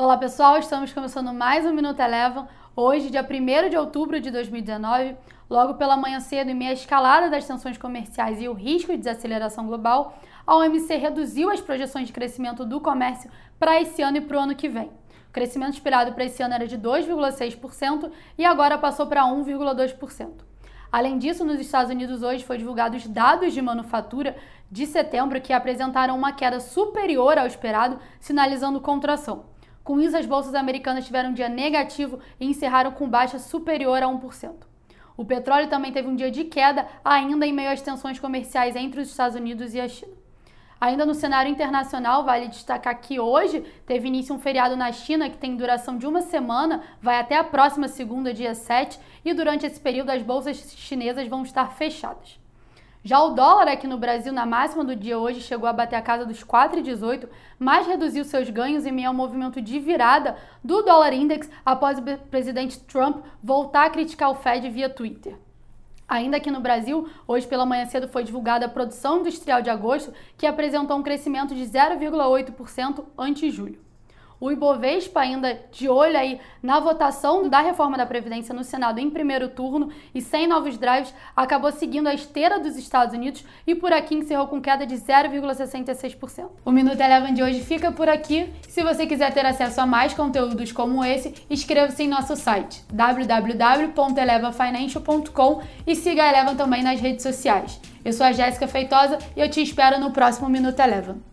Olá pessoal, estamos começando mais um Minuto Eleven. Hoje, dia 1 de outubro de 2019, logo pela manhã cedo, em meio à escalada das tensões comerciais e o risco de desaceleração global, a OMC reduziu as projeções de crescimento do comércio para esse ano e para o ano que vem. O crescimento esperado para esse ano era de 2,6% e agora passou para 1,2%. Além disso, nos Estados Unidos hoje foi divulgados dados de manufatura de setembro que apresentaram uma queda superior ao esperado, sinalizando contração. Com isso, as bolsas americanas tiveram um dia negativo e encerraram com baixa superior a 1%. O petróleo também teve um dia de queda, ainda em meio às tensões comerciais entre os Estados Unidos e a China. Ainda no cenário internacional, vale destacar que hoje teve início um feriado na China que tem duração de uma semana, vai até a próxima segunda, dia 7, e durante esse período as bolsas chinesas vão estar fechadas. Já o dólar aqui no Brasil, na máxima do dia hoje, chegou a bater a casa dos 4,18, mas reduziu seus ganhos em meio ao movimento de virada do dólar index após o presidente Trump voltar a criticar o Fed via Twitter. Ainda aqui no Brasil, hoje pela manhã cedo foi divulgada a produção industrial de agosto, que apresentou um crescimento de 0,8% ante julho. O Ibovespa ainda de olho aí na votação da reforma da Previdência no Senado em primeiro turno e sem novos drives, acabou seguindo a esteira dos Estados Unidos e por aqui encerrou com queda de 0,66%. O Minuto Eleven de hoje fica por aqui. Se você quiser ter acesso a mais conteúdos como esse, inscreva-se em nosso site www.elevafinancial.com e siga a Eleven também nas redes sociais. Eu sou a Jéssica Feitosa e eu te espero no próximo Minuto Eleven.